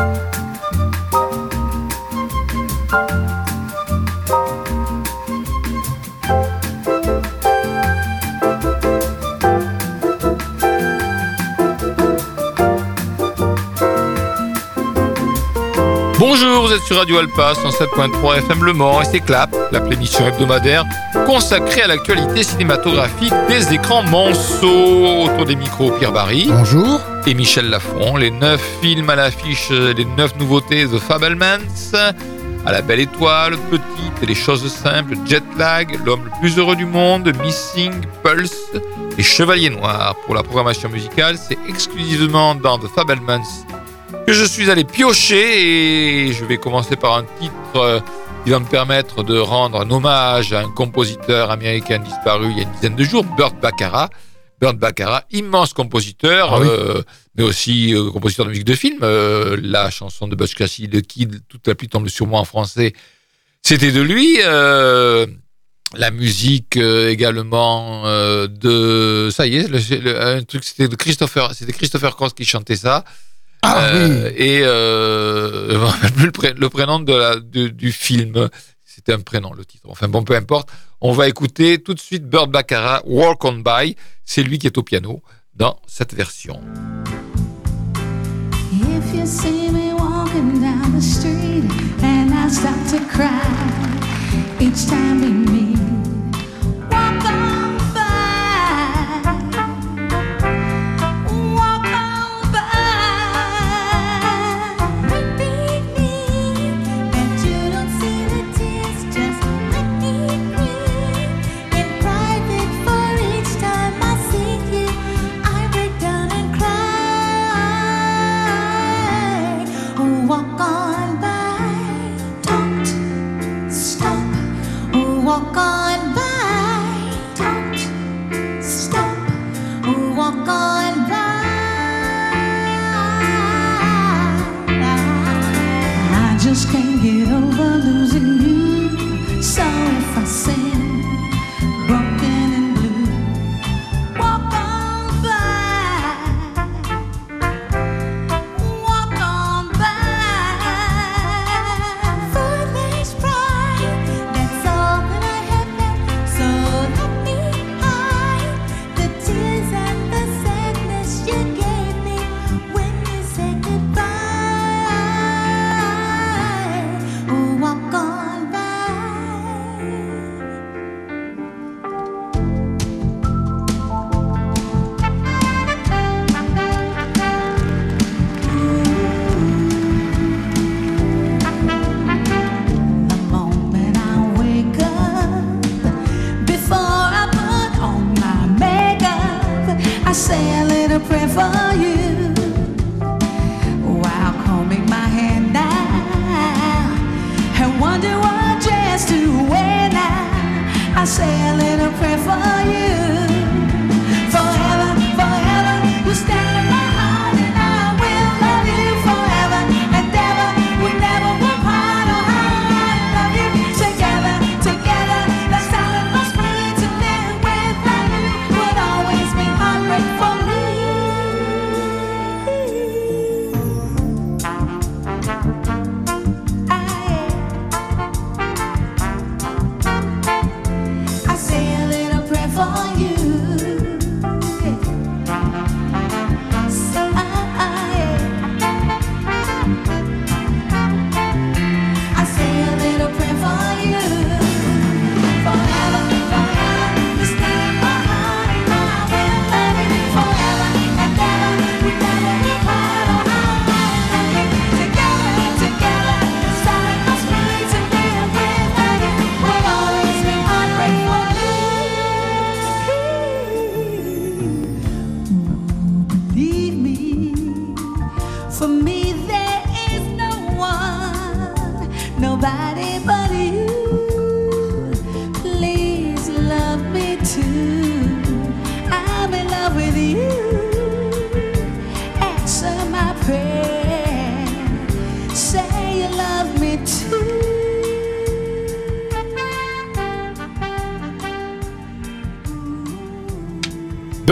Bonjour, vous êtes sur Radio Alpa 107.3 FM Le Mans et c'est Clap, la plémission hebdomadaire consacrée à l'actualité cinématographique des écrans monceaux. Autour des micros, Pierre Barry. Bonjour. Et Michel Lafont. Les neuf films à l'affiche, les neuf nouveautés The Fablemans. À la belle étoile, Petite et les choses simples, Jet Lag, L'homme le plus heureux du monde, Missing, Pulse et Chevalier Noir. Pour la programmation musicale, c'est exclusivement dans The Fablemans que je suis allé piocher et je vais commencer par un titre euh, qui va me permettre de rendre un hommage à un compositeur américain disparu il y a une dizaine de jours, Burt Baccarat. Burt Baccarat, immense compositeur, ah euh, mais aussi euh, compositeur de musique de film. la chanson de Butch Cassidy, de Kid, toute la pluie tombe sur moi en français, c'était de lui. la musique également de ça y est, le, un truc c'était de Christopher, c'était Christopher Cross qui chantait ça. Ah, euh, et euh, le, le, prénom de la, du film. C'était un prénom, le titre. Enfin bon, peu importe. On va écouter tout de suite Bird Baccarat, Walk on By. C'est lui qui est au piano dans cette version. If you see me walking down the street and I start to cry each time we meet.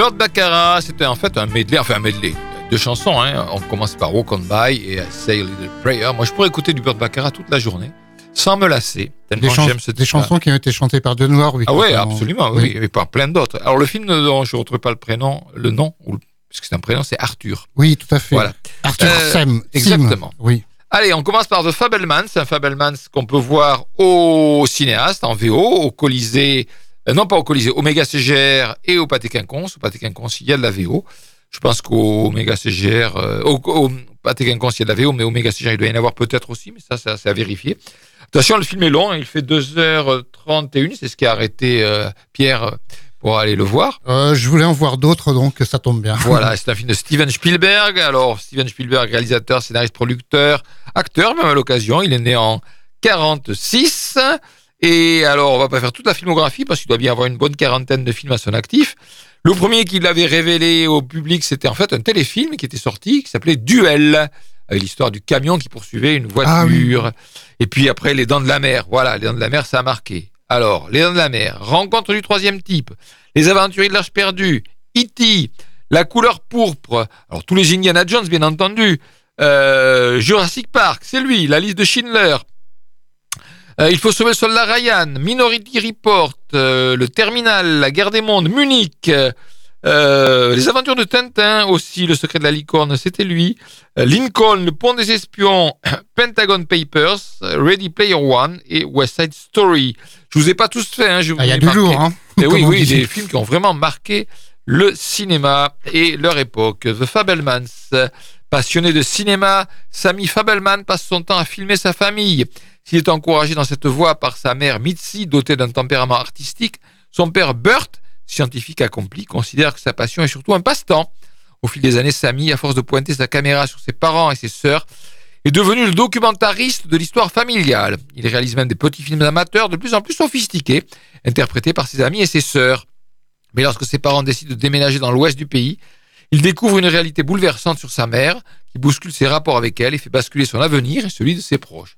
Burt Baccarat, c'était en fait un medley, enfin un medley, deux chansons. Hein. On commence par Walk On By et Say a Little Prayer. Moi, je pourrais écouter du Burt Baccarat toute la journée sans me lasser. Des, des chansons qui ont été chantées par Denoir, oui. Ah ouais, absolument, oui. et par plein d'autres. Alors le film dont je ne retrouve pas le prénom, le nom, parce que c'est un prénom, c'est Arthur. Oui, tout à fait. Voilà. Arthur euh, Sem. Exactement. oui. Allez, on commence par The Fabelmans, un Fabelmans qu'on peut voir au cinéaste, en VO, au Colisée, non pas au Colisée, au Méga CGR et au Pâté Quinconce. Au Pâté Quinconce, il y a de la VO. Je pense qu'au Méga CGR, euh, au, au Pâté Quinconce, il y a de la VO, mais au Méga CGR, il doit y en avoir peut-être aussi, mais ça, c'est à vérifier. Attention, le film est long, hein, il fait 2h31, c'est ce qui a arrêté euh, Pierre pour aller le voir. Euh, je voulais en voir d'autres, donc ça tombe bien. Voilà, c'est un film de Steven Spielberg. Alors, Steven Spielberg, réalisateur, scénariste, producteur, acteur, même à l'occasion. Il est né en 46. Et alors, on va pas faire toute la filmographie parce qu'il doit bien avoir une bonne quarantaine de films à son actif. Le premier qu'il avait révélé au public, c'était en fait un téléfilm qui était sorti, qui s'appelait Duel, avec l'histoire du camion qui poursuivait une ah voiture. Et puis après, Les Dents de la Mer. Voilà, Les Dents de la Mer, ça a marqué. Alors, Les Dents de la Mer, Rencontre du troisième type, Les Aventuriers de l'Arche perdue, E.T., La couleur pourpre, alors tous les Indiana Jones, bien entendu, euh, Jurassic Park, c'est lui, La liste de Schindler, euh, Il faut sauver le soldat Ryan, Minority Report, euh, Le Terminal, La guerre des mondes, Munich, euh, les aventures de Tintin aussi, Le secret de la licorne, c'était lui. Lincoln, Le pont des espions, Pentagon Papers, Ready Player One et West Side Story. Je vous ai pas tous fait. Hein, ah, il y a du lourd. Hein, et oui, oui, des films qui ont vraiment marqué le cinéma et leur époque. The Fabelmans. Passionné de cinéma, Sammy Fabelman passe son temps à filmer sa famille. S'il est encouragé dans cette voie par sa mère Mitzi, dotée d'un tempérament artistique, son père Burt scientifique accompli, considère que sa passion est surtout un passe-temps. Au fil des années, Samy, à force de pointer sa caméra sur ses parents et ses sœurs, est devenu le documentariste de l'histoire familiale. Il réalise même des petits films amateurs de plus en plus sophistiqués, interprétés par ses amis et ses sœurs. Mais lorsque ses parents décident de déménager dans l'ouest du pays, il découvre une réalité bouleversante sur sa mère, qui bouscule ses rapports avec elle et fait basculer son avenir et celui de ses proches.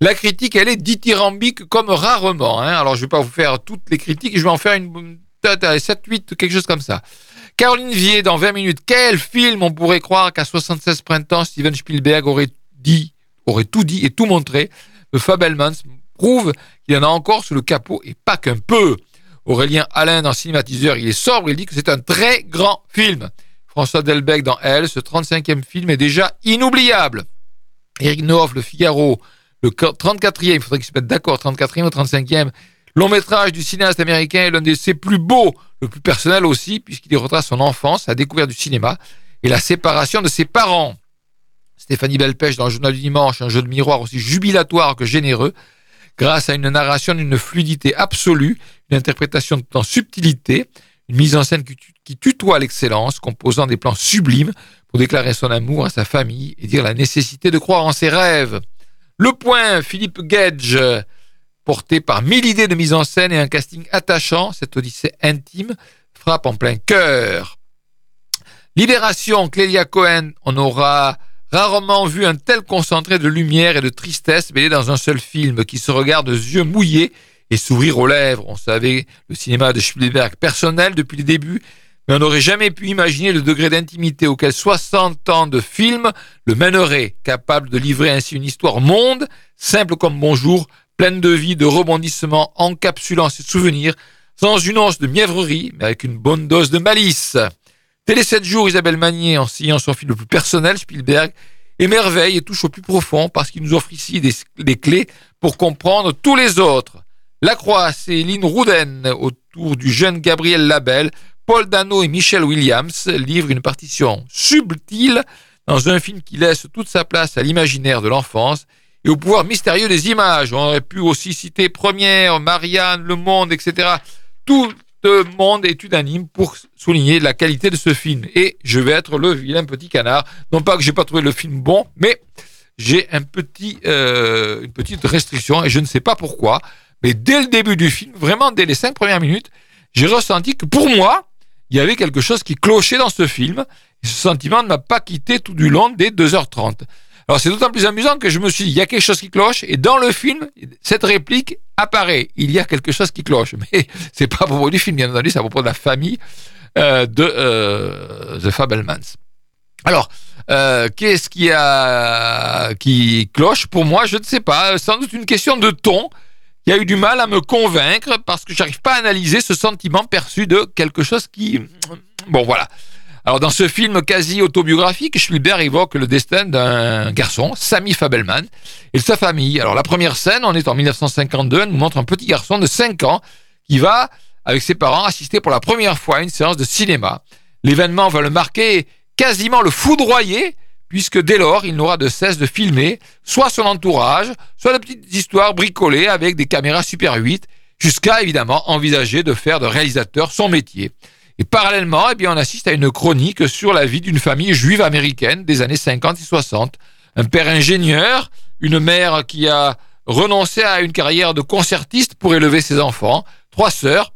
La critique, elle est dithyrambique comme rarement. Hein. Alors, je ne vais pas vous faire toutes les critiques, je vais en faire une 7, 8, quelque chose comme ça. Caroline Vier, dans 20 minutes, quel film on pourrait croire qu'à 76 printemps, Steven Spielberg aurait dit, aurait tout dit et tout montré? Le Fabelmans prouve qu'il y en a encore sous le capot et pas qu'un peu. Aurélien Alain dans Cinématiseur, il est sobre, il dit que c'est un très grand film. François Delbecq dans Elle, ce 35e film est déjà inoubliable. Eric Nehoff, Le Figaro, le 34e, il faudrait qu'ils se mettent d'accord, 34e ou 35e, Long métrage du cinéaste américain est l'un de ses plus beaux, le plus personnel aussi, puisqu'il y retrace son enfance, sa découverte du cinéma et la séparation de ses parents. Stéphanie Belpêche dans le journal du dimanche, un jeu de miroir aussi jubilatoire que généreux, grâce à une narration d'une fluidité absolue, une interprétation en subtilité, une mise en scène qui tutoie l'excellence, composant des plans sublimes pour déclarer son amour à sa famille et dire la nécessité de croire en ses rêves. Le point, Philippe Gage, porté par mille idées de mise en scène et un casting attachant, cette odyssée intime frappe en plein cœur. Libération, Clélia Cohen, on aura rarement vu un tel concentré de lumière et de tristesse mêlé dans un seul film qui se regarde yeux mouillés et sourire aux lèvres. On savait le cinéma de Spielberg personnel depuis le début, mais on n'aurait jamais pu imaginer le degré d'intimité auquel 60 ans de film le mènerait, capable de livrer ainsi une histoire monde, simple comme bonjour, pleine de vie, de rebondissements, encapsulant ses souvenirs, sans une once de mièvrerie, mais avec une bonne dose de malice. Télé 7 jours, Isabelle Magnier, en signant son film le plus personnel, Spielberg, émerveille et touche au plus profond parce qu'il nous offre ici des, clés pour comprendre tous les autres. La Croix, c'est Lynn Rouden autour du jeune Gabriel Labelle. Paul Dano et Michel Williams livrent une partition subtile dans un film qui laisse toute sa place à l'imaginaire de l'enfance et au pouvoir mystérieux des images. On aurait pu aussi citer Première, Marianne, Le Monde, etc. Tout le monde est unanime pour souligner la qualité de ce film. Et je vais être le vilain petit canard. Non pas que j'ai pas trouvé le film bon, mais j'ai un petit, euh, une petite restriction et je ne sais pas pourquoi. Mais dès le début du film, vraiment dès les cinq premières minutes, j'ai ressenti que pour moi, il y avait quelque chose qui clochait dans ce film. Ce sentiment ne m'a pas quitté tout du long des 2h30. Alors c'est d'autant plus amusant que je me suis dit, il y a quelque chose qui cloche, et dans le film, cette réplique apparaît. Il y a quelque chose qui cloche. Mais c'est pas à propos du film, bien entendu, c'est à propos de la famille euh, de euh, The Fabelmans. Alors, euh, qu'est-ce qui qui cloche? Pour moi Je ne sais pas. Sans doute une question de ton qui a eu du mal à me convaincre parce que j'arrive pas à analyser ce sentiment perçu de quelque chose qui bon voilà. Alors dans ce film quasi autobiographique, Spielberg évoque le destin d'un garçon, Sammy Fabelman, et sa famille. Alors la première scène, on est en 1952, elle nous montre un petit garçon de 5 ans qui va, avec ses parents, assister pour la première fois à une séance de cinéma. L'événement va le marquer quasiment le foudroyer, puisque dès lors, il n'aura de cesse de filmer soit son entourage, soit de petites histoires bricolées avec des caméras Super 8, jusqu'à évidemment envisager de faire de réalisateur son métier. Et parallèlement, eh on assiste à une chronique sur la vie d'une famille juive américaine des années 50 et 60. Un père ingénieur, une mère qui a renoncé à une carrière de concertiste pour élever ses enfants, trois sœurs,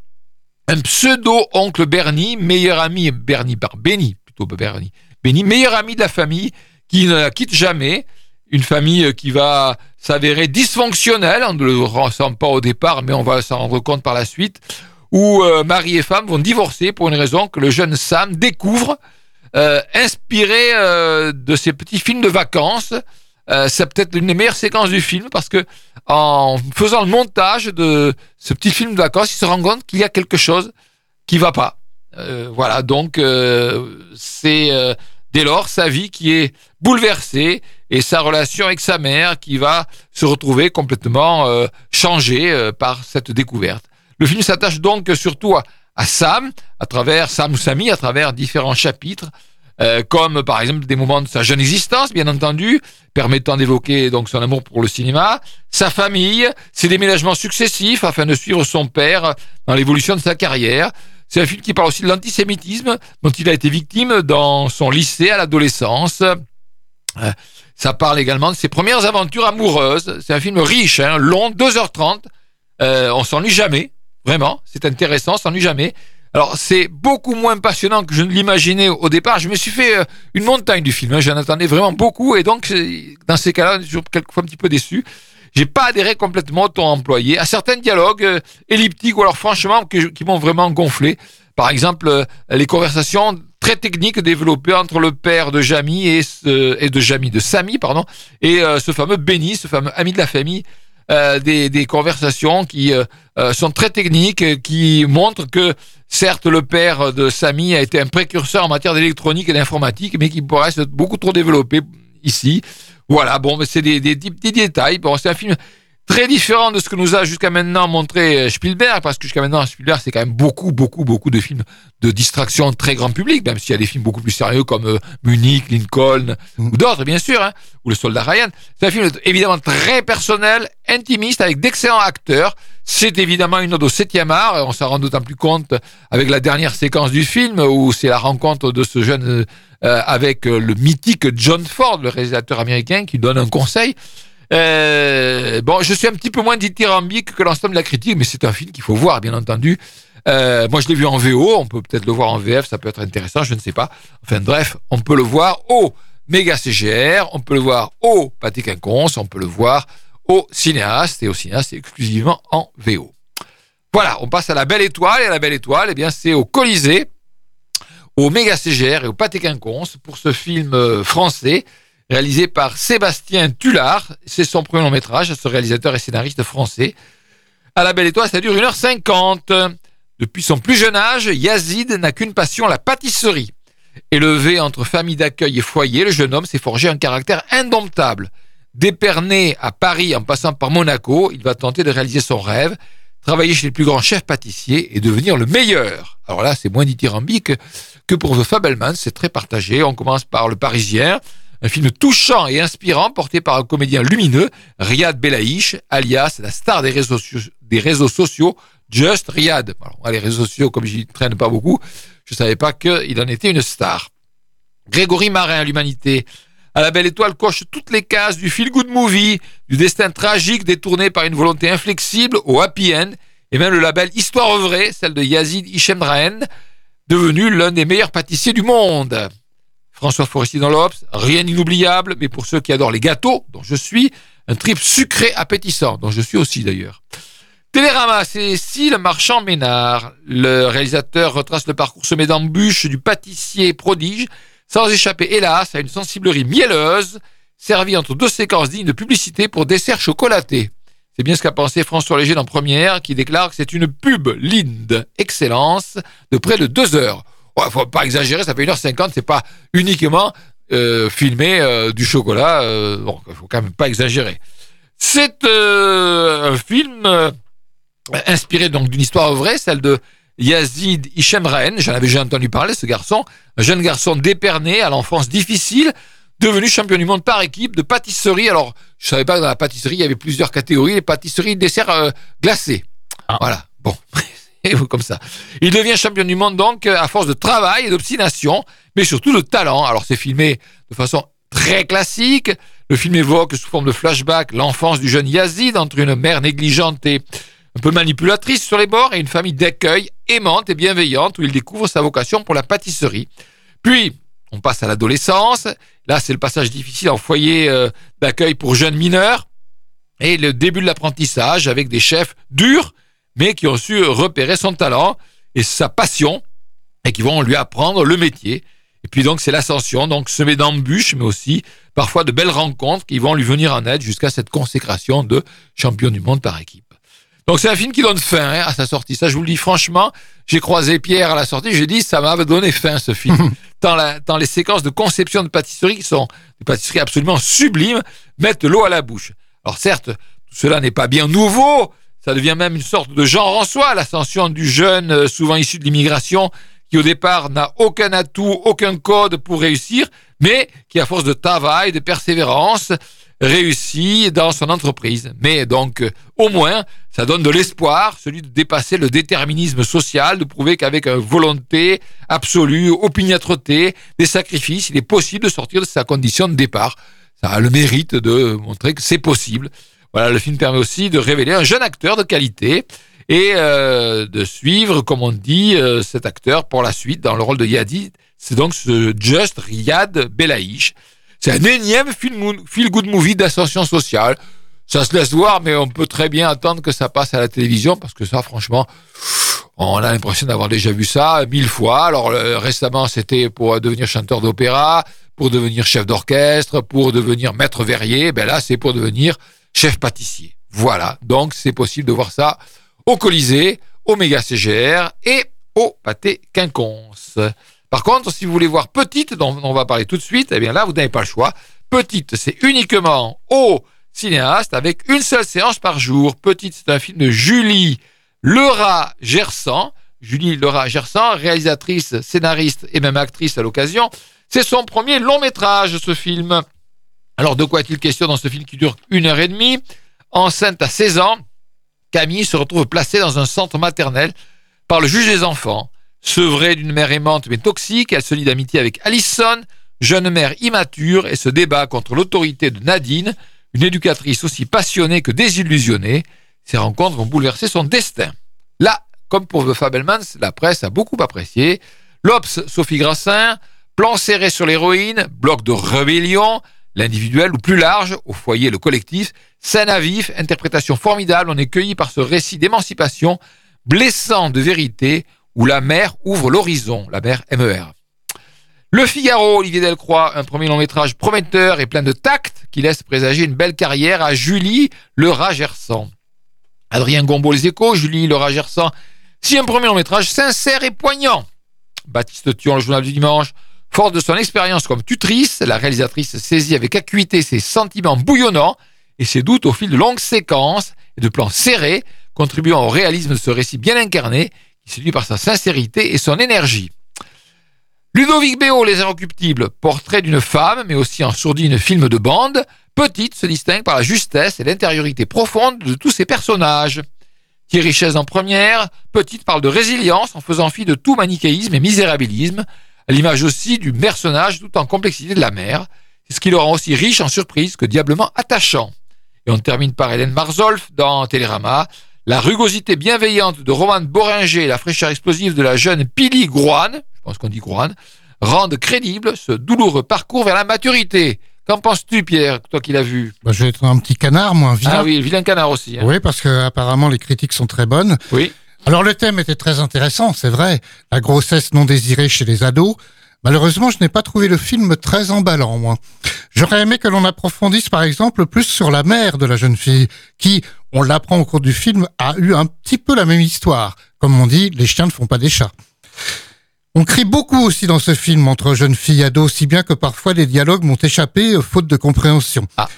un pseudo-oncle Bernie, meilleur ami, Bernie Benny, plutôt Bernie, Benny, meilleur ami de la famille, qui ne la quitte jamais, une famille qui va s'avérer dysfonctionnelle, on ne le ressent pas au départ, mais on va s'en rendre compte par la suite, où euh, mari et femme vont divorcer pour une raison que le jeune Sam découvre, euh, inspiré euh, de ses petits films de vacances. c'est peut-être l'une des meilleures séquences du film parce que en faisant le montage de ce petit film de vacances, il se rend compte qu'il y a quelque chose qui va pas. Voilà, donc c'est dès lors sa vie qui est bouleversée et sa relation avec sa mère qui va se retrouver complètement changée par cette découverte. Le film s'attache donc surtout à, Sam, à travers Sam ou Sami, à travers différents chapitres, euh, comme par exemple des moments de sa jeune existence, bien entendu, permettant d'évoquer donc son amour pour le cinéma, sa famille, ses déménagements successifs afin de suivre son père dans l'évolution de sa carrière. C'est un film qui parle aussi de l'antisémitisme dont il a été victime dans son lycée à l'adolescence. Euh, ça parle également de ses premières aventures amoureuses. C'est un film riche, hein, long, 2h30. Euh, on s'ennuie jamais. Vraiment, c'est intéressant, ça s'ennuie jamais. Alors c'est beaucoup moins passionnant que je ne l'imaginais au départ. Je me suis fait euh, une montagne du film. Hein. J'en attendais vraiment beaucoup et donc dans ces cas-là, je suis quelquefois un petit peu déçu. J'ai pas adhéré complètement au ton employé à certains dialogues euh, elliptiques ou alors franchement qui m'ont vraiment gonflé. Par exemple, euh, les conversations très techniques développées entre le père de Jamie et, et de Jamie de Samy pardon et ce fameux Benny, ce fameux ami de la famille euh, des, des, conversations qui euh, euh, sont très techniques, qui montrent que certes le père de Samy a été un précurseur en matière d'électronique et d'informatique, mais qui pourrait être beaucoup trop développé ici. Voilà, bon, mais c'est des, des, des, petits détails. Bon, c'est un film très différent de ce que nous a jusqu'à maintenant montré euh, Spielberg, parce que jusqu'à maintenant, Spielberg, c'est quand même beaucoup, beaucoup, beaucoup de films de distraction très grand public, même s'il y a des films beaucoup plus sérieux comme euh, Munich, Lincoln, mm. ou d'autres, bien sûr, hein, ou Le Soldat Ryan. C'est un film évidemment très personnel, intimiste, avec d'excellents acteurs. C'est évidemment une ode au septième art, on s'en rend d'autant plus compte avec la dernière séquence du film, où c'est la rencontre de ce jeune euh, avec le mythique John Ford, le réalisateur américain, qui donne un conseil. Euh, bon, je suis un petit peu moins dithyrambique que l'ensemble de la critique, mais c'est un film qu'il faut voir, bien entendu. Euh, moi, je l'ai vu en VO, on peut peut-être le voir en VF, ça peut être intéressant, je ne sais pas. Enfin bref, on peut le voir au Méga CGR, on peut le voir au Pâté Quinconce, on peut le voir au cinéaste et au cinéaste exclusivement en VO. Voilà, on passe à la Belle Étoile, et la Belle Étoile, eh bien, c'est au Colisée, au Méga CGR et au Pâté Quinconce pour ce film euh, français réalisé par Sébastien Tullard. C'est son premier long métrage, ce réalisateur et scénariste français. À la Belle Étoile, ça dure 1h50. Depuis son plus jeune âge, Yazid n'a qu'une passion, la pâtisserie. Élevé entre famille d'accueil et foyer, le jeune homme s'est forgé un caractère indomptable. Déperné à Paris en passant par Monaco, il va tenter de réaliser son rêve, travailler chez les plus grands chefs pâtissiers et devenir le meilleur. Alors là, c'est moins dithyrambique que pour The Fabelman, c'est très partagé. On commence par Le Parisien, un film touchant et inspirant porté par un comédien lumineux, Riyad Belaïch, alias la star des réseaux, sociaux, Just Riyad. les réseaux sociaux, comme j'y traîne pas beaucoup, je savais pas qu'il en était une star. Grégory Marin, l'humanité. À la belle étoile coche toutes les cases du feel-good movie, du destin tragique détourné par une volonté inflexible au happy end, et même le label Histoire vraie, celle de Yazid Hichem devenu l'un des meilleurs pâtissiers du monde. François Forestier dans l'Obs, rien d'inoubliable, mais pour ceux qui adorent les gâteaux, dont je suis, un trip sucré appétissant, dont je suis aussi d'ailleurs. Télérama, c'est le Marchand Ménard. Le réalisateur retrace le parcours semé d'embûches du pâtissier prodige, sans échapper hélas à une sensiblerie mielleuse, servie entre deux séquences dignes de publicité pour dessert chocolaté. C'est bien ce qu'a pensé François Léger dans Première, qui déclare que c'est une pub Linde Excellence de près de deux heures. Ouais, faut pas exagérer, ça fait 1h50, c'est pas uniquement euh, filmer euh, du chocolat, euh, bon, faut quand même pas exagérer. C'est euh, un film inspiré donc d'une histoire vraie, celle de Yazid Ishemraen, j'en avais déjà entendu parler, ce garçon, un jeune garçon déperné à l'enfance difficile, devenu champion du monde par équipe de pâtisserie. Alors, je savais pas que dans la pâtisserie, il y avait plusieurs catégories, les pâtisseries, desserts euh, glacés. Ah. Voilà, bon, comme ça. Il devient champion du monde donc à force de travail et d'obstination, mais surtout de talent. Alors, c'est filmé de façon très classique. Le film évoque sous forme de flashback l'enfance du jeune Yazid entre une mère négligente et un peu manipulatrice sur les bords et une famille d'accueil aimante et bienveillante où il découvre sa vocation pour la pâtisserie. Puis, on passe à l'adolescence. Là, c'est le passage difficile en foyer euh, d'accueil pour jeunes mineurs et le début de l'apprentissage avec des chefs durs, mais qui ont su repérer son talent et sa passion et qui vont lui apprendre le métier. Et puis donc c'est l'ascension, donc semé d'embûches, mais aussi parfois de belles rencontres qui vont lui venir en aide jusqu'à cette consécration de champion du monde par équipe. Donc c'est un film qui donne faim hein, à sa sortie. Ça, je vous le dis franchement. J'ai croisé Pierre à la sortie. J'ai dit ça m'avait donné faim ce film. tant, la, tant les séquences de conception de pâtisserie qui sont des pâtisseries absolument sublimes mettent l'eau à la bouche. Alors certes, tout cela n'est pas bien nouveau. Ça devient même une sorte de genre en soi, l'ascension du jeune, euh, souvent issu de l'immigration, qui au départ n'a aucun atout, aucun code pour réussir, mais qui à force de travail, de persévérance, réussit dans son entreprise. Mais donc, au moins, ça donne de l'espoir, celui de dépasser le déterminisme social, de prouver qu'avec volonté absolue, opiniâtreté, des sacrifices, il est possible de sortir de sa condition de départ. Ça a le mérite de montrer que c'est possible. Voilà, le film permet aussi de révéler un jeune acteur de qualité et euh, de suivre, comme on dit, euh, cet acteur pour la suite dans le rôle de Yadi. C'est donc ce Just Riyad Belaïch. C'est un énième feel-good movie d'ascension sociale. Ça se laisse voir, mais on peut très bien attendre que ça passe à la télévision, parce que ça, franchement, on a l'impression d'avoir déjà vu ça mille fois. Alors euh, récemment, c'était pour devenir chanteur d'opéra, pour devenir chef d'orchestre, pour devenir maître verrier. Ben là, c'est pour devenir chef pâtissier. Voilà. Donc, c'est possible de voir ça au Colisée, au Méga CGR et au Pâté Quinconce. Par contre, si vous voulez voir Petite, dont on va parler tout de suite, eh bien là, vous n'avez pas le choix. Petite, c'est uniquement au cinéaste avec une seule séance par jour. Petite, c'est un film de Julie Lerat Gersan. Julie Lerat Gersan, réalisatrice, scénariste et même actrice à l'occasion. C'est son premier long métrage, ce film. Alors, de quoi est-il question dans ce film qui dure une heure et demie Enceinte à 16 ans, Camille se retrouve placée dans un centre maternel par le juge des enfants. Sevrée d'une mère aimante mais toxique, elle se lie d'amitié avec Alison, jeune mère immature, et se débat contre l'autorité de Nadine, une éducatrice aussi passionnée que désillusionnée. Ces rencontres vont bouleverser son destin. Là, comme pour The Fabelmans, la presse a beaucoup apprécié. L'Obs, Sophie Grassin, plan serré sur l'héroïne, bloc de rébellion, l'individuel ou plus large, au foyer le collectif, scène à vif, interprétation formidable, on est cueilli par ce récit d'émancipation, blessant de vérité, où la mer ouvre l'horizon, la mer MER. Le Figaro, Olivier Delcroix, un premier long métrage prometteur et plein de tact qui laisse présager une belle carrière à Julie Le Gersan. Adrien Gombeau, Les Échos, Julie Le Gersan, si un premier long métrage sincère et poignant. Baptiste Thion, le journal du dimanche, forte de son expérience comme tutrice, la réalisatrice saisit avec acuité ses sentiments bouillonnants et ses doutes au fil de longues séquences et de plans serrés, contribuant au réalisme de ce récit bien incarné qui séduit par sa sincérité et son énergie. Ludovic Béot, Les Inrecuptibles, portrait d'une femme, mais aussi en sourdine film de bande, petite se distingue par la justesse et l'intériorité profonde de tous ses personnages. Thierry Chaise en première, Petite parle de résilience en faisant fi de tout manichéisme et misérabilisme, à l'image aussi du personnage tout en complexité de la mère, c'est ce qui le rend aussi riche en surprise que diablement attachant. Et on termine par Hélène Marzolf dans Télérama, la rugosité bienveillante de Roman Boringer et la fraîcheur explosive de la jeune Pili Grouane, je pense qu'on dit Grouane, rendent crédible ce douloureux parcours vers la maturité. Qu'en penses-tu, Pierre, toi qui l'as vu? Bah, Je vais être un petit canard, moi, un vilain. Ah oui, vilain canard aussi. Hein. Oui, parce que apparemment les critiques sont très bonnes. Oui. Alors le thème était très intéressant, c'est vrai. La grossesse non désirée chez les ados. Malheureusement, je n'ai pas trouvé le film très emballant, moi. J'aurais aimé que l'on approfondisse, par exemple, plus sur la mère de la jeune fille, qui, on l'apprend au cours du film, a eu un petit peu la même histoire. Comme on dit, les chiens ne font pas des chats. On crie beaucoup aussi dans ce film entre jeunes filles et ados, si bien que parfois les dialogues m'ont échappé euh, faute de compréhension. Ah.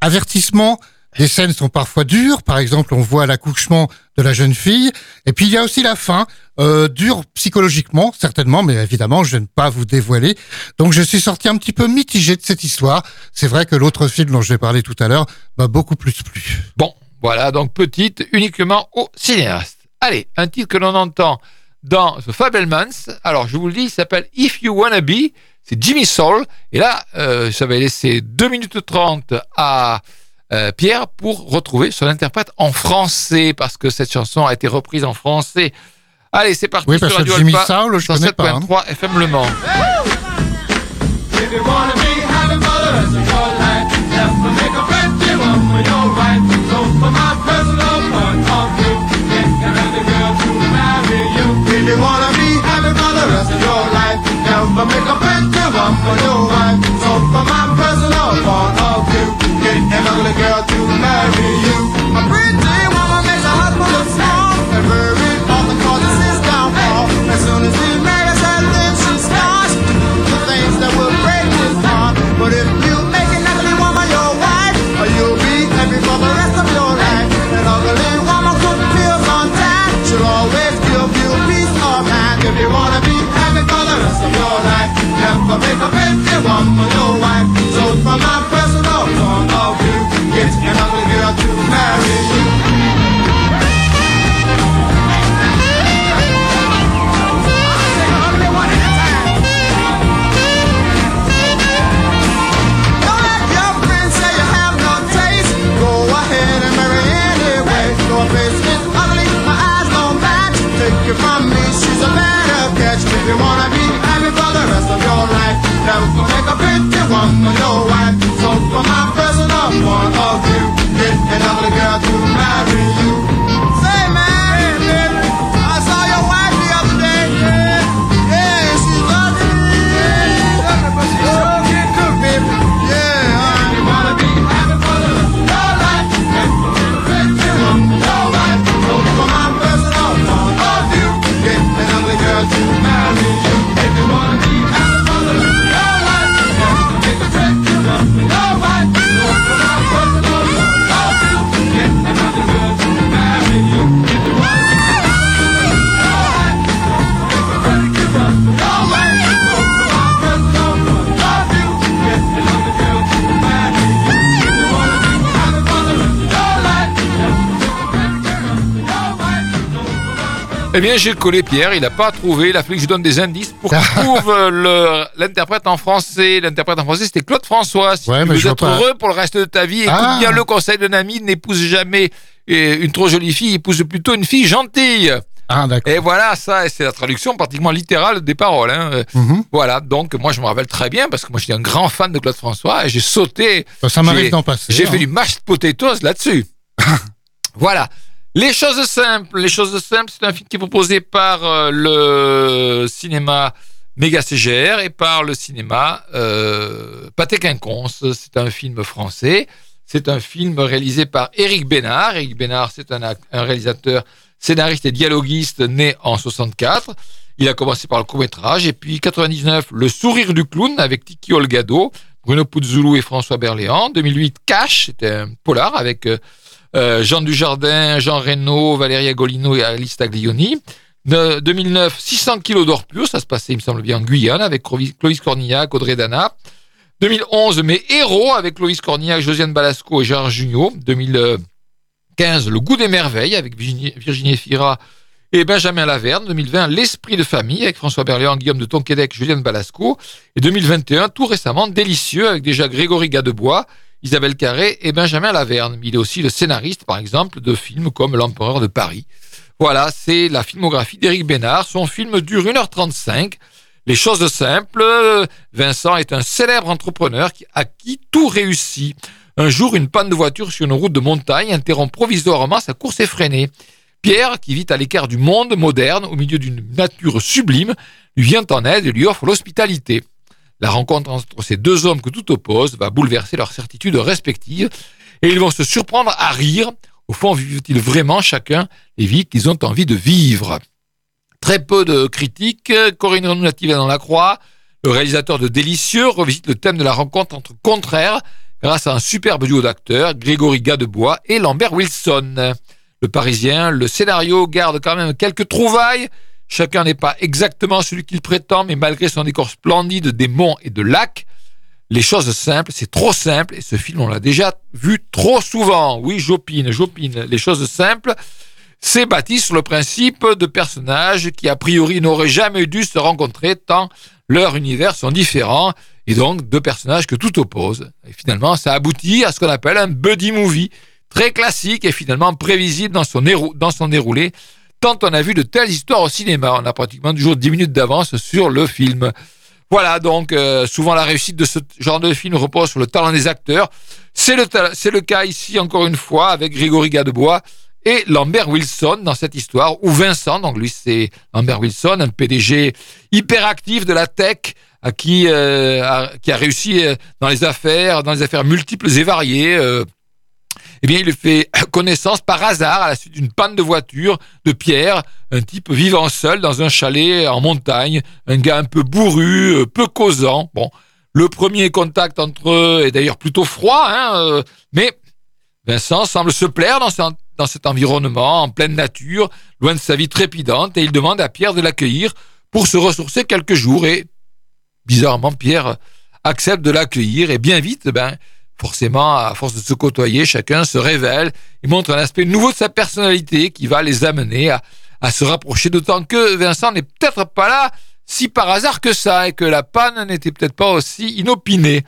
Avertissement, les scènes sont parfois dures. Par exemple, on voit l'accouchement de la jeune fille. Et puis il y a aussi la fin, euh, dure psychologiquement, certainement, mais évidemment, je ne vais pas vous dévoiler. Donc je suis sorti un petit peu mitigé de cette histoire. C'est vrai que l'autre film dont je vais parler tout à l'heure m'a beaucoup plus plu. Bon, voilà, donc petite uniquement au cinéaste. Allez, un titre que l'on entend dans The Fabelmans. Alors, je vous le dis, il s'appelle If You Wanna Be. C'est Jimmy Soul. Et là, euh, ça va laisser 2 minutes 30 à euh, Pierre pour retrouver son interprète en français, parce que cette chanson a été reprise en français. Allez, c'est parti oui, parce sur Radio Jimmy Alpha, Soul, je connais pas. hein. 107.3 FM Le Mans. If you wanna be happy for the rest of your life, just to make a friend, give 'em your right. So for my Eh bien, j'ai collé Pierre, il n'a pas trouvé. Il a fallu que je donne des indices pour qu'il trouve euh, l'interprète en français. L'interprète en français, c'était Claude François. Si Ouais, tu mais veux je vois être pas. heureux pour le reste de ta vie, écoute Ah. bien le conseil d'un ami n'épouse jamais euh, une trop jolie fille, épouse plutôt une fille gentille. Ah, d'accord. Et voilà, ça, c'est la traduction pratiquement littérale des paroles. hein. Euh, Mhm. Voilà, donc moi, je me rappelle très bien parce que moi, j'étais un grand fan de Claude François et j'ai sauté Bah, ça m'arrive d'en passer. j'ai hein. fait du mashed potatoes là-dessus. voilà. Les choses simples. Les choses simples, c'est un film qui est proposé par euh, le cinéma Méga CGR et par le cinéma euh, Pathé Quinconce. C'est un film français. C'est un film réalisé par Éric Bénard. Éric Bénard, c'est un, réalisateur, scénariste et dialoguiste né en 64. Il a commencé par le court-métrage et puis 99, Le sourire du clown avec Tiki Olgado, Bruno Puzzulu et François Berléand. 2008, Cash, c'était un polar avec euh, Jean Dujardin, Jean Reno, Valérie Agolino et Alice Taglioni. De- 2009, 600 kilos d'or pur, ça se passait, il me semble bien, en Guyane, avec Clovis Cornillac, Audrey Dana. 2011, Mes héros, avec Clovis Cornillac, Josiane Balasco et Gérard Jugnot. 2015, Le goût des merveilles, avec Virginie, Fira et Benjamin Laverne. 2020, L'esprit de famille, avec François Berléand, Guillaume de Tonquédec, Juliane Balasco. Et 2021, tout récemment, Délicieux, avec déjà Grégory Gadebois, Isabelle Carré et Benjamin Laverne. Il est aussi le scénariste, par exemple, de films comme L'Empereur de Paris. Voilà, c'est la filmographie d'Éric Bénard. Son film dure 1h35. Les choses simples, Vincent est un célèbre entrepreneur à qui tout réussit. Un jour, une panne de voiture sur une route de montagne interrompt provisoirement sa course effrénée. Pierre, qui vit à l'écart du monde moderne, au milieu d'une nature sublime, lui vient en aide et lui offre l'hospitalité. La rencontre entre ces deux hommes que tout oppose va bouleverser leurs certitudes respectives et ils vont se surprendre à rire. Au fond, vivent-ils vraiment chacun les vies qu'ils ont envie de vivre? Très peu de critiques. Corinne Renaud-Native dans la croix. Le réalisateur de Délicieux revisite le thème de la rencontre entre contraires grâce à un superbe duo d'acteurs, Grégory Gadebois et Lambert Wilson. Le Parisien, le scénario garde quand même quelques trouvailles. Chacun n'est pas exactement celui qu'il prétend, mais malgré son décor splendide des monts et de lacs, les choses simples, c'est trop simple, et ce film, on l'a déjà vu trop souvent. Oui, j'opine, j'opine. Les choses simples, c'est bâti sur le principe de personnages qui, a priori, n'auraient jamais dû se rencontrer tant leurs univers sont différents, et donc deux personnages que tout oppose. Et finalement, ça aboutit à ce qu'on appelle un buddy movie, très classique et finalement prévisible dans son, dans son déroulé, tant on a vu de telles histoires au cinéma. On a pratiquement toujours 10 minutes d'avance sur le film. Voilà, donc euh, souvent la réussite de ce genre de film repose sur le talent des acteurs. C'est le, cas ici encore une fois avec Grégory Gadebois et Lambert Wilson dans cette histoire, ou Vincent, donc lui c'est Lambert Wilson, un PDG hyperactif de la tech, euh, a, qui a réussi euh, dans les affaires, dans les affaires multiples et variées. Eh bien, il fait connaissance par hasard à la suite d'une panne de voiture de Pierre, un type vivant seul dans un chalet en montagne, un gars un peu bourru, peu causant. Bon, le premier contact entre eux est d'ailleurs plutôt froid, hein, mais Vincent semble se plaire dans, dans cet environnement, en pleine nature, loin de sa vie trépidante, et il demande à Pierre de l'accueillir pour se ressourcer quelques jours. Et bizarrement, Pierre accepte de l'accueillir, et bien vite, ben, forcément, à force de se côtoyer, chacun se révèle et montre un aspect nouveau de sa personnalité qui va les amener à, se rapprocher, d'autant que Vincent n'est peut-être pas là si par hasard que ça, et que la panne n'était peut-être pas aussi inopinée.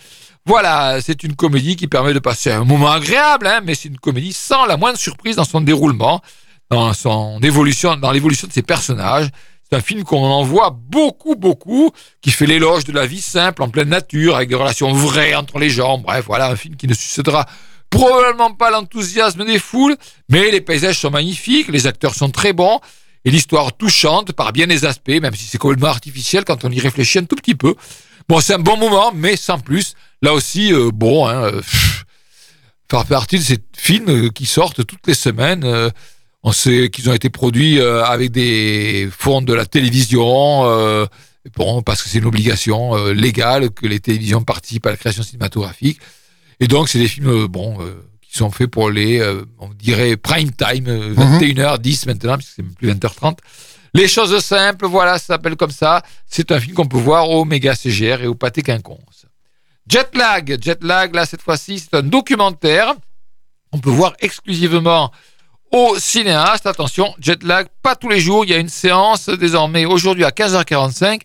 Voilà, c'est une comédie qui permet de passer un moment agréable, hein, mais c'est une comédie sans la moindre surprise dans son déroulement, dans son évolution, dans l'évolution de ses personnages. C'est un film qu'on en voit beaucoup, beaucoup, qui fait l'éloge de la vie simple, en pleine nature, avec des relations vraies entre les gens. Bref, voilà, un film qui ne suscitera probablement pas l'enthousiasme des foules, mais les paysages sont magnifiques, les acteurs sont très bons, et l'histoire touchante par bien des aspects, même si c'est complètement artificiel quand on y réfléchit un tout petit peu. Bon, c'est un bon moment, mais sans plus. Là aussi, euh, bon, hein, euh, faire partie de ces films qui sortent toutes les semaines. Euh, on sait qu'ils ont été produits euh, avec des fonds de la télévision, bon, parce que c'est une obligation légale que les télévisions participent à la création cinématographique. Et donc, c'est des films, bon, qui sont faits pour les, on dirait, prime time, 21h10 maintenant, puisque c'est plus 20h30. Les choses simples, voilà, ça s'appelle comme ça. C'est un film qu'on peut voir au Méga CGR et au Pâté Quinconce. Jetlag, Jetlag, là, cette fois-ci, c'est un documentaire. On peut voir exclusivement au cinéaste. Attention, Jetlag, pas tous les jours. Il y a une séance désormais aujourd'hui à 15h45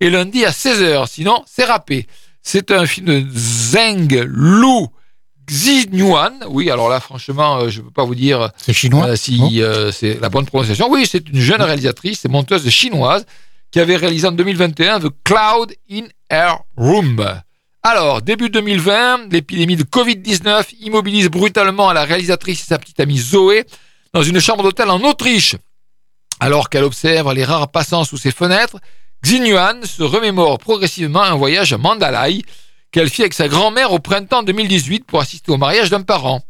et lundi à 16h. Sinon, c'est râpé. C'est un film de Zheng Lu Xinyuan. Oui, alors là, franchement, euh, je ne peux pas vous dire C'est chinois euh, si euh, c'est la bonne prononciation. Oui, c'est une jeune réalisatrice et monteuse chinoise qui avait réalisé en 2021 The Cloud in Air Room. Alors, début 2020, l'épidémie de Covid-19 immobilise brutalement la réalisatrice et sa petite amie Zoé dans une chambre d'hôtel en Autriche. Alors qu'elle observe les rares passants sous ses fenêtres, Xinyuan se remémore progressivement un voyage à Mandalay qu'elle fit avec sa grand-mère au printemps 2018 pour assister au mariage d'un parent.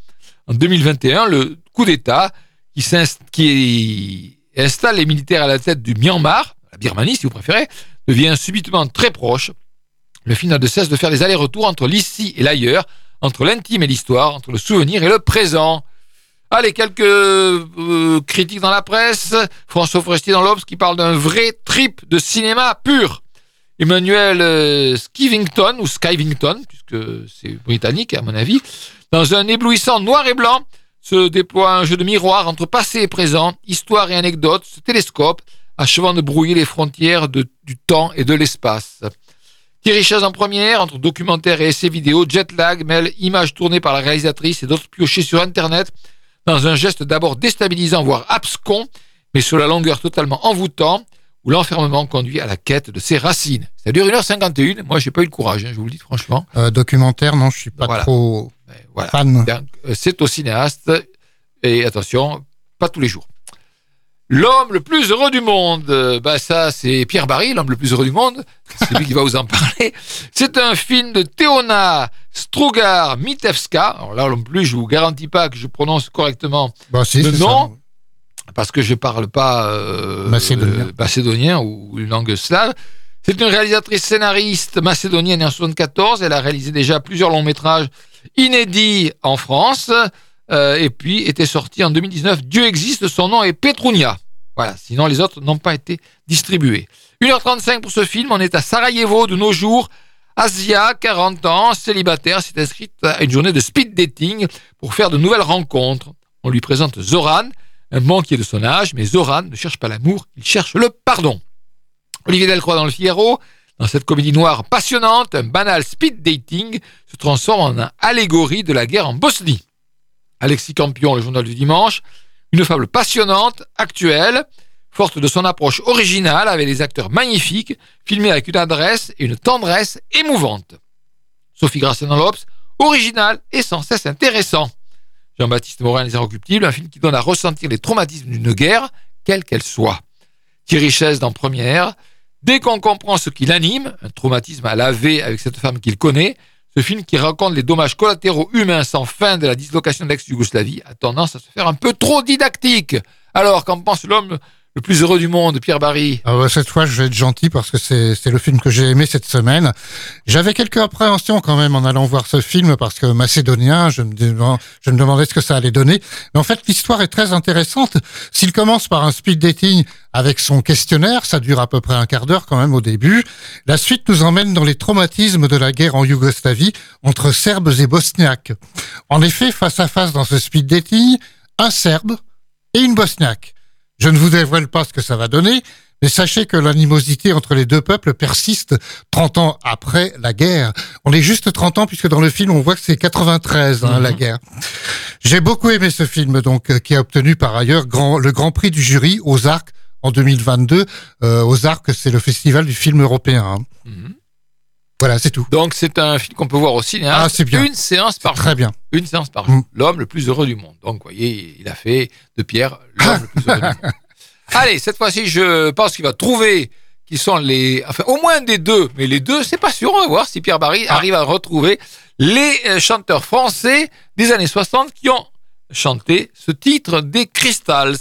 En 2021, le coup d'État qui, qui installe les militaires à la tête du Myanmar, la Birmanie si vous préférez, devient subitement très proche le film n'a de cesse de faire des allers-retours entre l'ici et l'ailleurs, entre l'intime et l'histoire, entre le souvenir et le présent. Allez, quelques euh, critiques dans la presse. François Forestier dans l'Obs qui parle d'un vrai trip de cinéma pur. Emmanuel euh, Skivington, ou Skivington, puisque c'est britannique à mon avis, dans un éblouissant noir et blanc, se déploie un jeu de miroir entre passé et présent, histoire et anecdote, ce télescope, achevant de brouiller les frontières du temps et de l'espace. Thierry en première, entre documentaire et essai vidéo, Jetlag mêle images tournées par la réalisatrice et d'autres piochées sur Internet dans un geste d'abord déstabilisant, voire abscon, mais sur la longueur totalement envoûtant, où l'enfermement conduit à la quête de ses racines. Ça dure 1h51, moi j'ai pas eu le courage, hein, je vous le dis franchement. Euh, documentaire, non, je suis pas Voilà. trop voilà. fan. Euh, C'est au cinéaste, et attention, pas tous les jours. L'homme le plus heureux du monde. Bah ça, c'est Pierre Barry, l'homme le plus heureux du monde. C'est lui qui va vous en parler. C'est un film de Teona Strugar Mitevska. Alors là, non plus, je vous garantis pas que je prononce correctement Bah, si, Le nom, ça. parce que je parle pas euh, Macédonien. euh, macédonien ou une langue slave. C'est une réalisatrice scénariste macédonienne en 74. Elle a réalisé déjà plusieurs longs métrages inédits en France. Euh, et puis était sorti en 2019. Dieu existe, son nom est Petrunia. Voilà, sinon les autres n'ont pas été distribués. 1h35 pour ce film, on est à Sarajevo de nos jours. Asia, 40 ans, célibataire, s'est inscrite à une journée de speed dating pour faire de nouvelles rencontres. On lui présente Zoran, un banquier de son âge, mais Zoran ne cherche pas l'amour, il cherche le pardon. Olivier Delcroix dans le Figaro, dans cette comédie noire passionnante, un banal speed dating se transforme en allégorie de la guerre en Bosnie. Alexis Campion, le journal du dimanche, une fable passionnante, actuelle, forte de son approche originale avec des acteurs magnifiques, filmés avec une adresse et une tendresse émouvante. Sophie Graciano-Lopes, original et sans cesse intéressant. Jean-Baptiste Morin, Les Inrecuptibles, un film qui donne à ressentir les traumatismes d'une guerre, quelle qu'elle soit. Thierry Chaise dans Première. Dès qu'on comprend ce qui l'anime, un traumatisme à laver avec cette femme qu'il connaît, ce film qui raconte les dommages collatéraux humains sans fin de la dislocation de l'ex-Yougoslavie a tendance à se faire un peu trop didactique. Alors, qu'en pense l'homme le plus heureux du monde, Pierre Barry Ah cette fois, je vais être gentil parce que c'est le film que j'ai aimé cette semaine. J'avais quelques appréhensions quand même en allant voir ce film parce que macédonien, je me, je me demandais ce que ça allait donner. Mais en fait, l'histoire est très intéressante. S'il commence par un speed dating avec son questionnaire, ça dure à peu près un quart d'heure quand même au début. La suite nous emmène dans les traumatismes de la guerre en Yougoslavie entre Serbes et Bosniaques. En effet, face à face dans ce speed dating, un Serbe et une Bosniaque. Je ne vous dévoile pas ce que ça va donner, mais sachez que l'animosité entre les deux peuples persiste 30 ans après la guerre. On est juste 30 ans puisque dans le film on voit que c'est 93 hein, Mhm. la guerre. J'ai beaucoup aimé ce film donc euh, qui a obtenu par ailleurs grand, le grand prix du jury aux Arcs en 2022. Euh, aux Arcs c'est le festival du film européen. hein. Mhm. Voilà c'est tout. Donc, c'est un film qu'on peut voir au cinéma. Ah, c'est bien. Une séance par jour. Très bien. Une séance par jour. Mm. L'homme le plus heureux du monde. Donc, vous voyez, il a fait de Pierre l'homme le plus heureux du monde. Allez, cette fois-ci, je pense qu'il va trouver qui sont les, enfin, au moins des deux, mais les deux, c'est pas sûr. On va voir si Pierre Barry Ah. arrive à retrouver les euh, chanteurs français des années 60 qui ont chanté ce titre des Crystals.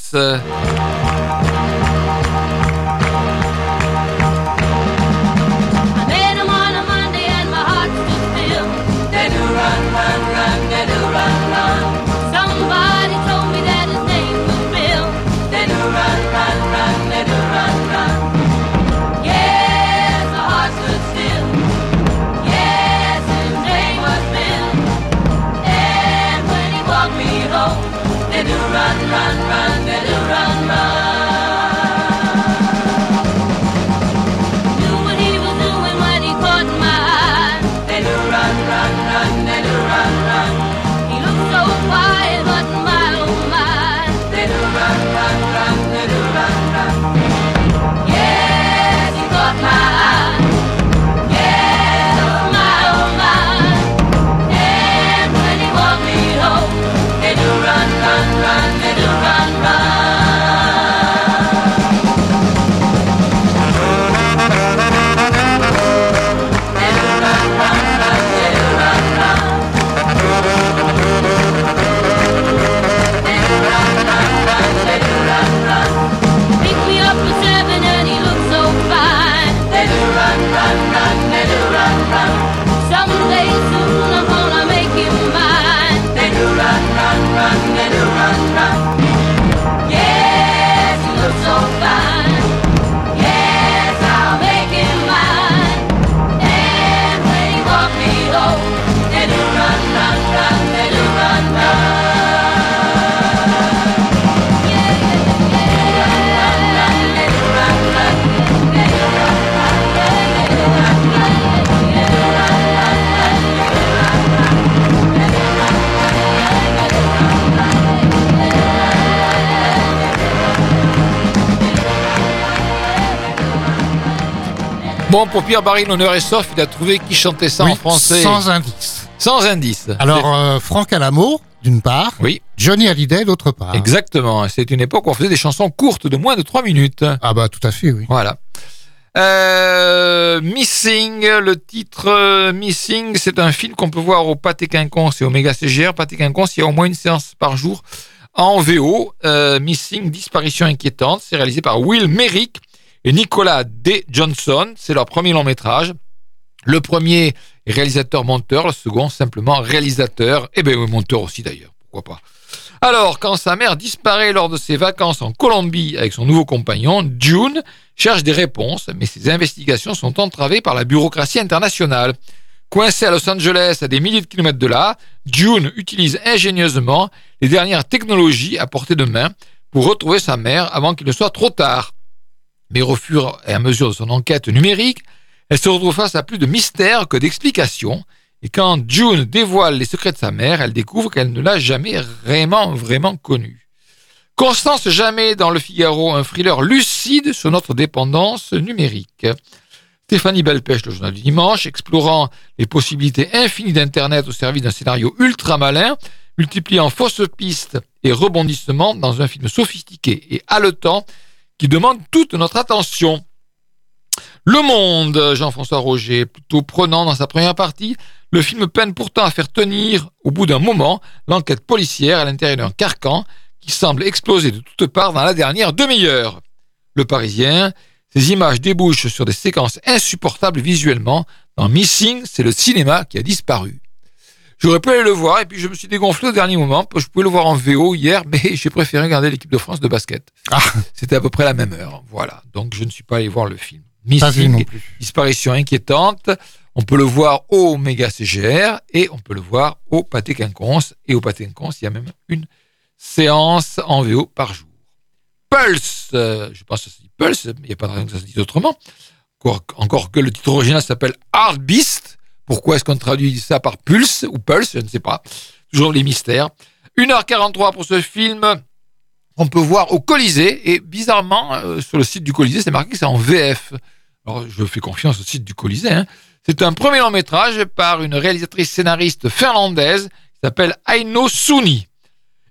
Bon, pour Pierre Barry, l'honneur est sauf. Il a trouvé qui chantait ça Oui, en français. Sans indice. Sans indice. Alors, euh, Franck Alamo, d'une part, Oui. Johnny Hallyday, d'autre part. Exactement. C'est une époque où on faisait des chansons courtes de moins de 3 minutes. Ah bah, tout à fait, oui. Voilà. Euh, Missing, le titre euh, Missing, c'est un film qu'on peut voir au Pâté Quinconce et au Méga CGR. Pâté Quinconce, il y a au moins une séance par jour en VO. Euh, Missing, Disparition inquiétante, c'est réalisé par Will Merrick et Nicolas D. Johnson. C'est leur premier long métrage. Le premier réalisateur-monteur, le second simplement réalisateur. Et bien, oui, monteur aussi d'ailleurs, pourquoi pas? Alors, quand sa mère disparaît lors de ses vacances en Colombie avec son nouveau compagnon, June cherche des réponses, mais ses investigations sont entravées par la bureaucratie internationale. Coincé à Los Angeles, à des milliers de kilomètres de là, June utilise ingénieusement les dernières technologies à portée de main pour retrouver sa mère avant qu'il ne soit trop tard. Mais au fur et à mesure de son enquête numérique, elle se retrouve face à plus de mystères que d'explications. Et quand June dévoile les secrets de sa mère, elle découvre qu'elle ne l'a jamais vraiment, vraiment connue. Constance Jamais dans Le Figaro, un thriller lucide sur notre dépendance numérique. Stéphanie Belpêche, le journal du dimanche, explorant les possibilités infinies d'Internet au service d'un scénario ultra malin, multipliant fausses pistes et rebondissements dans un film sophistiqué et haletant qui demande toute notre attention. Le Monde, Jean-François Roger, plutôt prenant dans sa première partie, le film peine pourtant à faire tenir, au bout d'un moment, l'enquête policière à l'intérieur d'un carcan qui semble exploser de toutes parts dans la dernière demi-heure. Le Parisien, ces images débouchent sur des séquences insupportables visuellement. Dans Missing, c'est le cinéma qui a disparu. J'aurais pu aller le voir et puis je me suis dégonflé au dernier moment. Je pouvais le voir en VO hier, mais j'ai préféré regarder l'équipe de France de basket. Ah. C'était à peu près la même heure. Voilà. Donc je ne suis pas allé voir le film. Missing, non plus. disparition inquiétante. On peut le voir au Méga CGR et on peut le voir au Pâté Quinconce. Et au Pâté Quinconce, il y a même une séance en VO par jour. Pulse, euh, je pense que ça se dit Pulse, mais il n'y a pas de raison que ça se dise autrement. Encore, encore que le titre original s'appelle Hard Beast. Pourquoi est-ce qu'on traduit ça par Pulse ou Pulse Je ne sais pas. Toujours les mystères. 1h43 pour ce film. On peut voir au Colisée et bizarrement euh, sur le site du Colisée c'est marqué que c'est en VF. Alors je fais confiance au site du Colisée. hein. C'est un premier long métrage par une réalisatrice scénariste finlandaise qui s'appelle Aino Suni.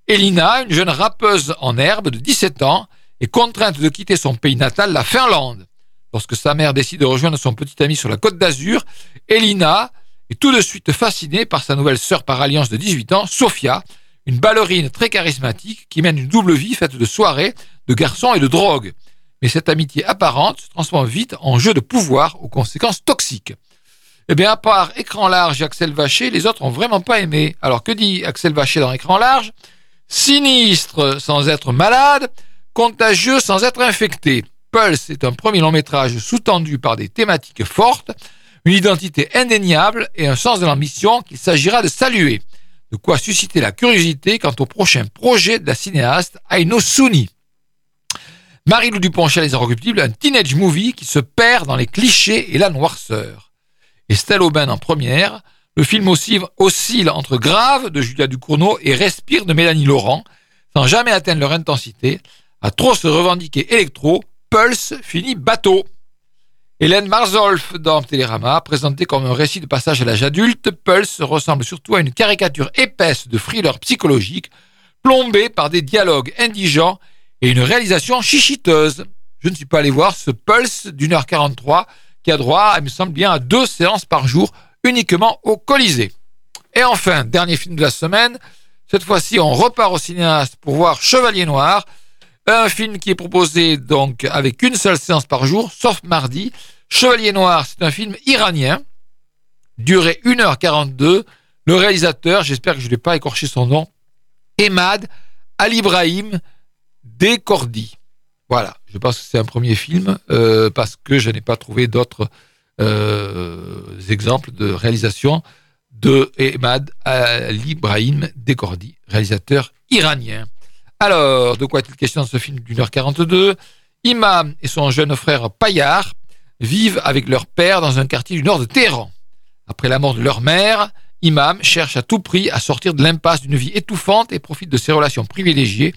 Elina, une jeune rappeuse en herbe de 17 ans, est contrainte de quitter son pays natal, la Finlande. Lorsque sa mère décide de rejoindre son petit ami sur la côte d'Azur, Elina est tout de suite fascinée par sa nouvelle sœur par alliance de 18 ans, Sofia, une ballerine très charismatique qui mène une double vie faite de soirées, de garçons et de drogue. Mais cette amitié apparente se transforme vite en jeu de pouvoir aux conséquences toxiques. Eh bien, à part Écran Large et Axel Vacher, les autres ont vraiment pas aimé. Alors, que dit Axel Vacher dans Écran Large? Sinistre sans être malade, contagieux sans être infecté. Pulse est un premier long métrage sous-tendu par des thématiques fortes, une identité indéniable et un sens de l'ambition qu'il s'agira de saluer. De quoi susciter la curiosité quant au prochain projet de la cinéaste Aino Souni. Marie-Lou Duponchel les Inrecuptibles, un teenage movie qui se perd dans les clichés et la noirceur. Estelle Aubin en première, le film oscille, entre Grave de Julia Ducournau et Respire de Mélanie Laurent, sans jamais atteindre leur intensité. À trop se revendiquer électro, Pulse finit bateau. Hélène Marzolf dans Télérama, présentée comme un récit de passage à l'âge adulte, Pulse ressemble surtout à une caricature épaisse de thriller psychologique, plombée par des dialogues indigents et une réalisation chichiteuse. Je ne suis pas allé voir ce Pulse d'une heure 43 qui a droit, il me semble bien, à deux séances par jour uniquement au Colisée. Et enfin, dernier film de la semaine, cette fois-ci on repart au cinéaste pour voir Chevalier Noir, un film qui est proposé donc avec une seule séance par jour, sauf mardi. Chevalier Noir, c'est un film iranien, durée 1h42. Le réalisateur, j'espère que je ne l'ai pas écorché son nom, Emad Al Ibrahim Dekordi. Voilà, je pense que c'est un premier film euh, parce que je n'ai pas trouvé d'autres euh, exemples de réalisation de Emad Al Ibrahim Dekordi, réalisateur iranien. Alors, de quoi est-il question dans ce film d'une heure 42 Imam et son jeune frère Payar vivent avec leur père dans un quartier du nord de Téhéran. Après la mort de leur mère, Imam cherche à tout prix à sortir de l'impasse d'une vie étouffante et profite de ses relations privilégiées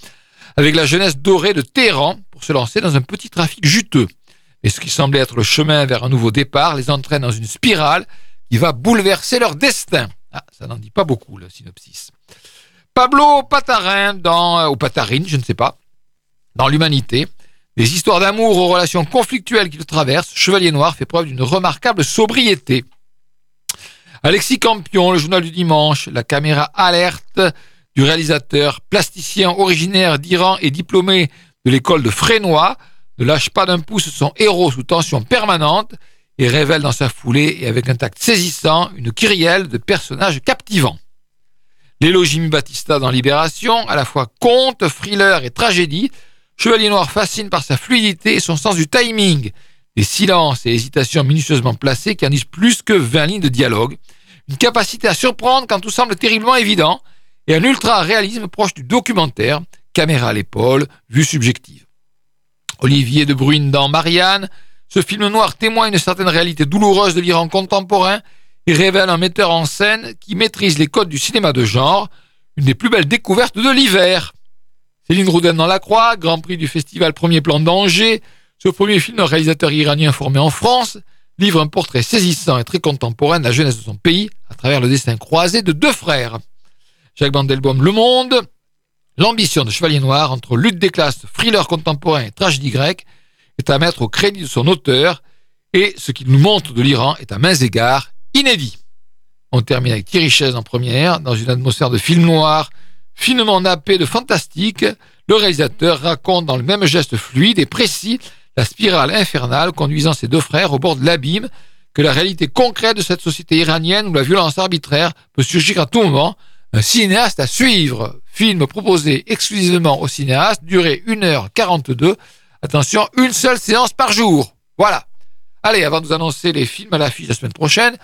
avec la jeunesse dorée de Téhéran pour se lancer dans un petit trafic juteux. Et ce qui semblait être le chemin vers un nouveau départ les entraîne dans une spirale qui va bouleverser leur destin. Ah, ça n'en dit pas beaucoup, le synopsis. Pablo Patarin, dans, euh, ou Patarine, je ne sais pas, dans l'humanité, des histoires d'amour aux relations conflictuelles qui le traversent, Chevalier Noir fait preuve d'une remarquable sobriété. Alexis Campion, le journal du dimanche, la caméra alerte du réalisateur, plasticien originaire d'Iran et diplômé de l'école de Frénois, ne lâche pas d'un pouce son héros sous tension permanente et révèle dans sa foulée et avec un tact saisissant une kyrielle de personnages captivants. L'élogie Batista dans Libération, à la fois conte, thriller et tragédie, Chevalier Noir fascine par sa fluidité et son sens du timing, des silences et hésitations minutieusement placées qui en plus que 20 lignes de dialogue, une capacité à surprendre quand tout semble terriblement évident, et un ultra-réalisme proche du documentaire, caméra à l'épaule, vue subjective. Olivier de Bruyne dans Marianne, ce film noir témoigne d'une certaine réalité douloureuse de l'Iran contemporain et révèle un metteur en scène qui maîtrise les codes du cinéma de genre, une des plus belles découvertes de l'hiver. Céline Rouden dans La Croix, Grand Prix du Festival Premier Plan d'Angers, ce premier film d'un réalisateur iranien formé en France livre un portrait saisissant et très contemporain de la jeunesse de son pays à travers le destin croisé de deux frères. Jacques Bandelbaum Le Monde, l'ambition de Chevalier Noir entre lutte des classes, thriller contemporain et tragédie grecque est à mettre au crédit de son auteur et ce qu'il nous montre de l'Iran est à mains égards inédit. On termine avec Thierry en première, dans une atmosphère de film noir, finement nappé de fantastique, le réalisateur raconte dans le même geste fluide et précis la spirale infernale conduisant ses deux frères au bord de l'abîme, que la réalité concrète de cette société iranienne où la violence arbitraire peut surgir à tout moment, un cinéaste à suivre. Film proposé exclusivement aux cinéastes, durée 1h42. Attention, une seule séance par jour. Voilà. Allez, avant de vous annoncer les films à l'affiche la semaine prochaine,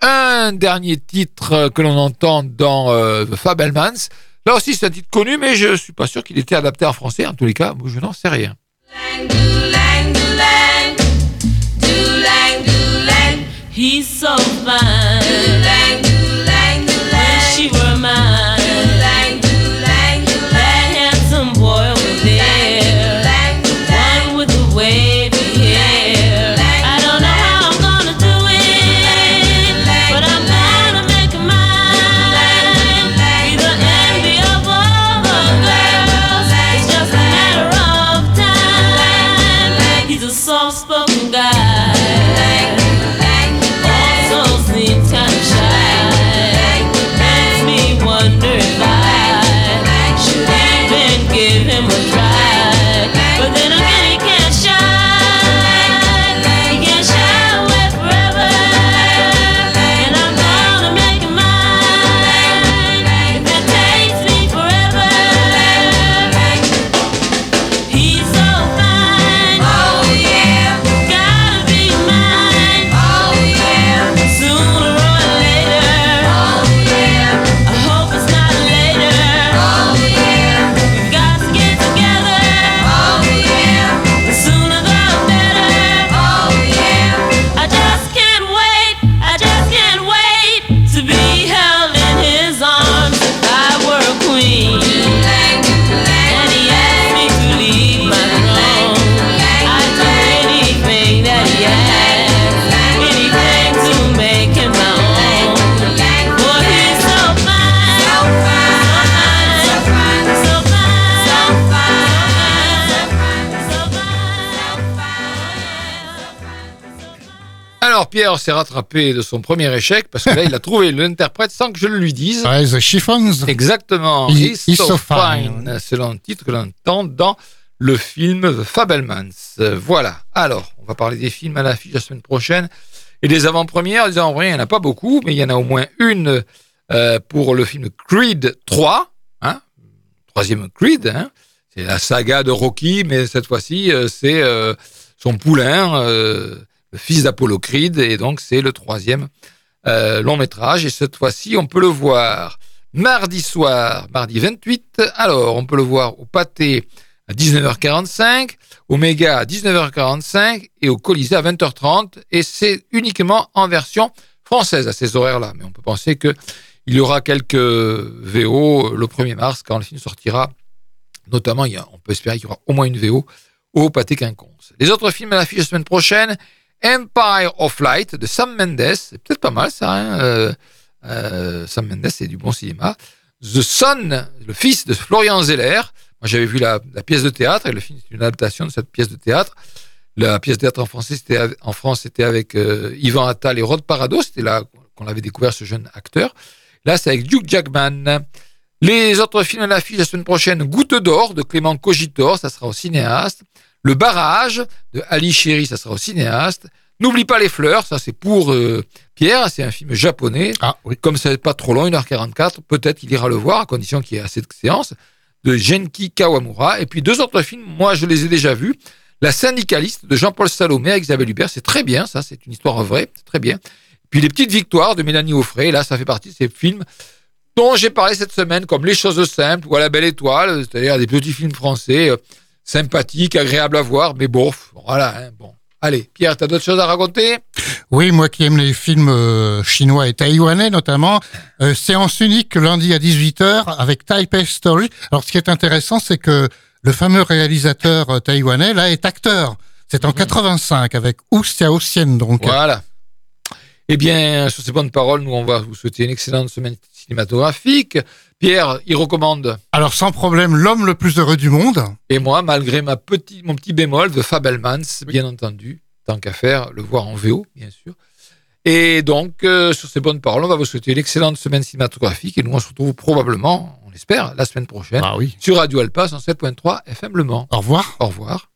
un dernier titre que l'on entend dans euh, The Fabelmans. Là aussi, c'est un titre connu, mais je suis pas sûr qu'il était adapté en français. En tous les cas, je n'en sais rien. S'est rattrapé de son premier échec parce que là, il a trouvé l'interprète sans que je le lui dise. Ouais, The Chiffons. Exactement. He- He's, he's so, so fine. fine. C'est le titre que l'on entend dans le film The Fabelmans. Voilà. Alors, on va parler des films à l'affiche la semaine prochaine et des avant-premières. Les avant-premières, il n'y en a pas beaucoup, mais il y en a au moins une euh, pour le film Creed 3. Hein Troisième Creed. Hein c'est la saga de Rocky, mais cette fois-ci, euh, c'est euh, son poulain, le fils d'Apollo Creed, et donc c'est le troisième euh, long métrage. Et cette fois-ci, on peut le voir mardi soir, mardi 28. Alors, on peut le voir au Pâté à 19h45, au Méga à 19h45 et au Colisée à 20h30. Et c'est uniquement en version française à ces horaires-là. Mais on peut penser que il y aura quelques VO le 1er mars quand le film sortira. Notamment, on peut espérer qu'il y aura au moins une VO au Pâté Quinconce. Les autres films à l'affiche la semaine prochaine, Empire of Light de Sam Mendes, c'est peut-être pas mal ça, hein, euh, Euh, Sam Mendes, c'est du bon cinéma. The Son, le fils de Florian Zeller. Moi, j'avais vu la, pièce de théâtre et le film est une adaptation de cette pièce de théâtre. La pièce de théâtre en français, c'était en France, c'était avec euh, Yvan Attal et Rod Parado. C'était là qu'on avait découvert ce jeune acteur. Là, c'est avec Hugh Jackman. Les autres films à l'affiche la semaine prochaine, Goutte d'or de Clément Cogitor, ça sera au cinéaste. Le barrage de Ali Chéri, ça sera au cinéaste. N'oublie pas les fleurs, ça c'est pour euh, Pierre, c'est un film japonais. Ah oui. Comme ça n'est pas trop long, 1h44, peut-être qu'il ira le voir, à condition qu'il y ait assez de séances, de Genki Kawamura. Et puis deux autres films, moi je les ai déjà vus. La syndicaliste de Jean-Paul Salomé avec Isabelle Hubert, c'est très bien, ça, c'est une histoire vraie, c'est très bien. Puis les petites victoires de Mélanie Offray, là, ça fait partie de ces films dont j'ai parlé cette semaine, comme Les choses simples ou À la belle étoile, c'est-à-dire des petits films français sympathiques, agréables à voir, mais bon, voilà, hein, bon. Allez, Pierre, t'as d'autres choses à raconter? Oui, moi qui aime les films euh, chinois et taïwanais notamment, euh, séance unique lundi à 18h avec Taipei Story. Alors ce qui est intéressant, c'est que le fameux réalisateur euh, taïwanais, là, est acteur. C'est en 85 avec Wu Xiaoxian, donc. Voilà. Eh bien, sur ces bonnes paroles, nous, on va vous souhaiter une excellente semaine cinématographique. Pierre, il recommande, Alors sans problème, l'homme le plus heureux du monde. et moi, malgré ma petit, mon petit bémol de Fabelmans, bien entendu, tant qu'à faire, le voir en VO, bien sûr. Et donc, euh, sur ces bonnes paroles, on va vous souhaiter une excellente semaine cinématographique et nous, on se retrouve probablement, on l'espère, la semaine prochaine Ah oui. sur Radio Alpa 107.3 FM Le Mans. Au revoir. Au revoir.